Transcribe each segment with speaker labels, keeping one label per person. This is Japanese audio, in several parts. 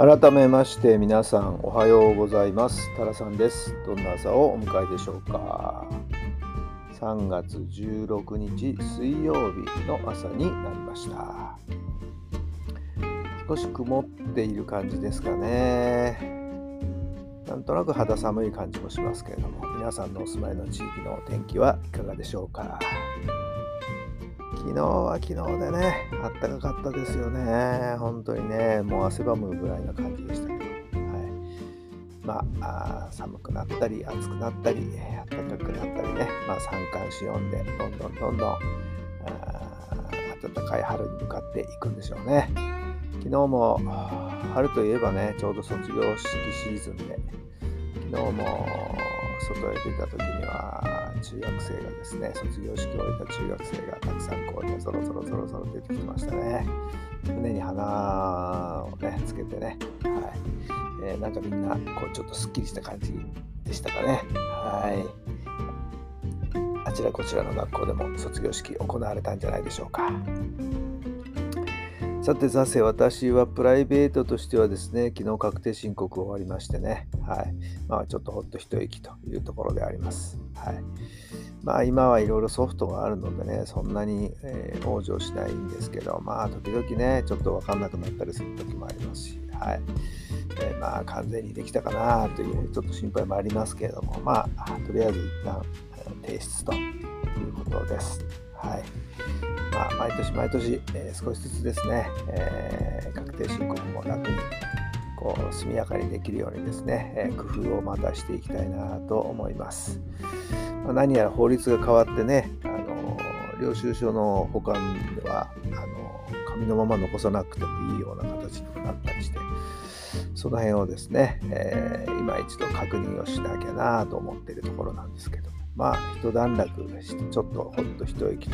Speaker 1: 改めまして皆さんおはようございます。タラさんです。どんな朝をお迎えでしょうか。3月16日水曜日の朝になりました。少し曇っている感じですかね。なんとなく肌寒い感じもしますけれども皆さんのお住まいの地域の天気はいかがでしょうか。昨日は昨日でね、あったかかったですよね。本当にね、もう汗ばむぐらいな感じでしたけど、はい、まあ寒くなったり、暑くなったり、暖かくなったりね、まあ、三寒四温で、どんどんどんどん暖かい春に向かっていくんでしょうね。昨日も春といえばね、ちょうど卒業式シーズンで、昨日も外へ出た時には中学生がですね卒業式を終えた中学生がたくさんこうねそろそろそろそろ出てきましたね。胸に花をねつけてね。はい、えー、なんかみんなこうちょっとすっきりした感じでしたかね。はい。あちらこちらの学校でも卒業式行われたんじゃないでしょうか。さてさせ私はプライベートとしてはですね昨日確定申告終わりましてね。はい。まあちょっとほっと一息というところであります。はい。まあ今はいろいろソフトがあるのでねそんなに、えー、往生しないんですけどまあ時々ねちょっと分かんなくなったりする時もありますし。はい。えー、まあ完全にできたかなというちょっと心配もありますけれどもまあとりあえず一旦提出ということです。はい。あ、毎年毎年、えー、少しずつですね、えー、確定申告も楽にこう速やかにできるようにですね、え、工夫をまたしていきたいなと思います。まあ、何やら法律が変わってね、あの領収書の保管ではあの紙のまま残さなくてもいいような形になったりして、その辺をですね、えー、今一度確認をしなきゃなと思っているところなんですけどまあ一段落してちょっとほっと一息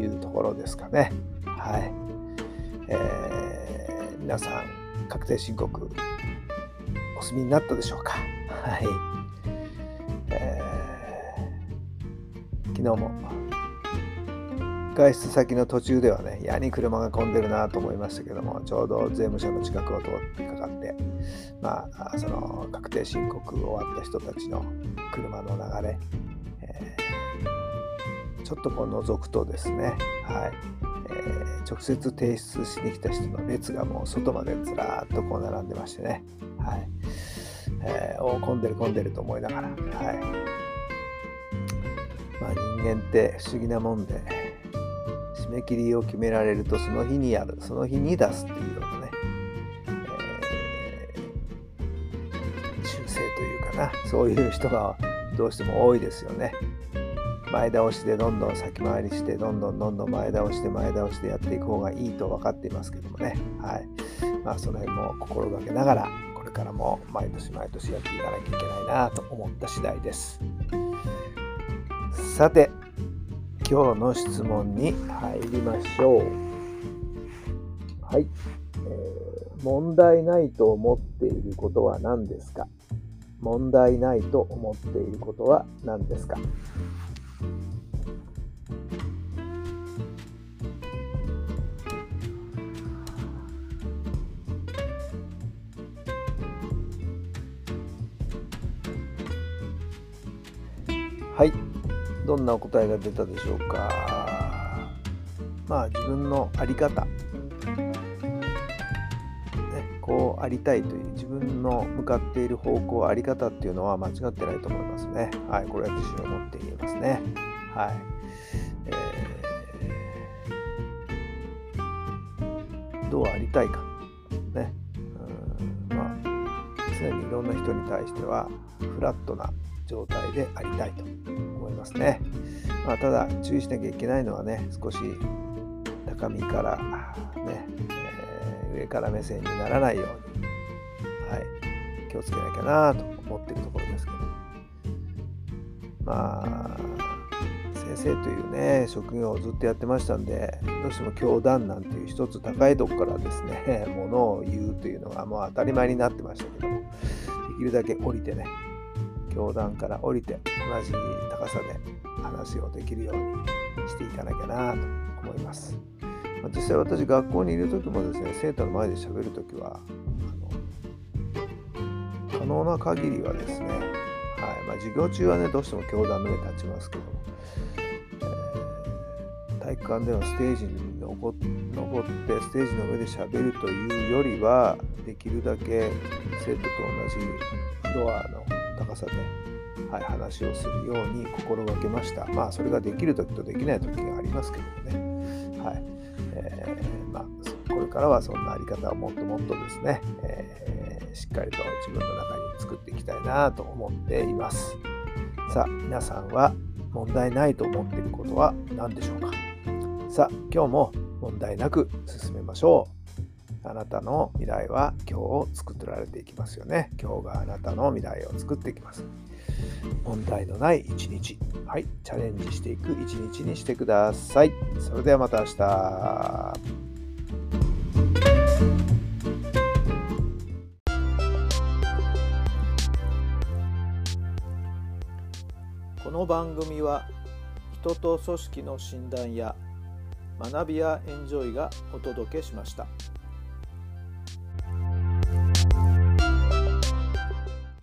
Speaker 1: いうところですかね。はい。えー、皆さん、確定申告、お済みになったでしょうか？はい。えー、昨日も、外出先の途中ではね、やに車が混んでるなと思いましたけども、ちょうど税務署の近くを通ってかかって、まあ、その確定申告終わった人たちの車の流れ、ちょっとこう覗くとですね、はい。えー、直接提出しに来た人の列がもう外までずらーっとこう並んでましてね、はい。えー、お混んでる混んでると思いながら、はい。まあ、人間って不思議なもんで締め切りを決められるとその日にやるその日に出すっていうようなね、えー、修正というかなそういう人がどうしても多いですよね。前倒しでどんどん先回りしてどんどんどんどん前倒して前倒しでやっていく方がいいと分かっていますけどもね。はい。まあその辺も心がけながらこれからも毎年毎年やっていかなきゃいけないなと思った次第です。さて今日の質問に入りましょう。はい、えー、問題ないと思っていることは何ですか？問題ないと思っていることは何ですか？はい。どんなお答えが出たでしょうか。まあ自分の在り方、ね、こうありたいという自分の向かっている方向あり方っていうのは間違ってないと思いますね。はいこれは自信を持って言えますね。はい、えー、どうありたいか。ね。うんまあ常にいろんな人に対してはフラットな状態でありたいと思いますね。まあ、ただ注意しなきゃいけないのはね少し高みからね、えー、上から目線にならないように、はい、気をつけなきゃなと思ってるところですけどまあ先生というね職業をずっとやってましたんでどうしても教団なんていう一つ高いとこからですね ものを言うというのがもう当たり前になってましたけどもできるだけ降りてね教団から降りて同じ高さで話をできるようにしていかなきゃなと思います。まあ、実際私学校にいる時もですね生徒の前で喋る時はあの可能な限りはですね、はいまあ、授業中はねどうしても教団の上に立ちますけども、えー、体育館でのステージに登ってステージの上で喋るというよりはできるだけ生徒と同じフロアの高さで、はい、話をするように心がけました。まあそれができる時とできない時がありますけどね。はいえー、まあ、これからはそんなあり方をもっともっとですね、えー、しっかりと自分の中に作っていきたいなと思っています。さあ皆さんは問題ないと思っていることは何でしょうか？さあ今日も問題なく進めましょう。あなたの未来は今日を作られていきますよね。今日があなたの未来を作っていきます。問題のない一日。はい、チャレンジしていく一日にしてください。それではまた明日。この番組は人と組織の診断や学びやエンジョイがお届けしました。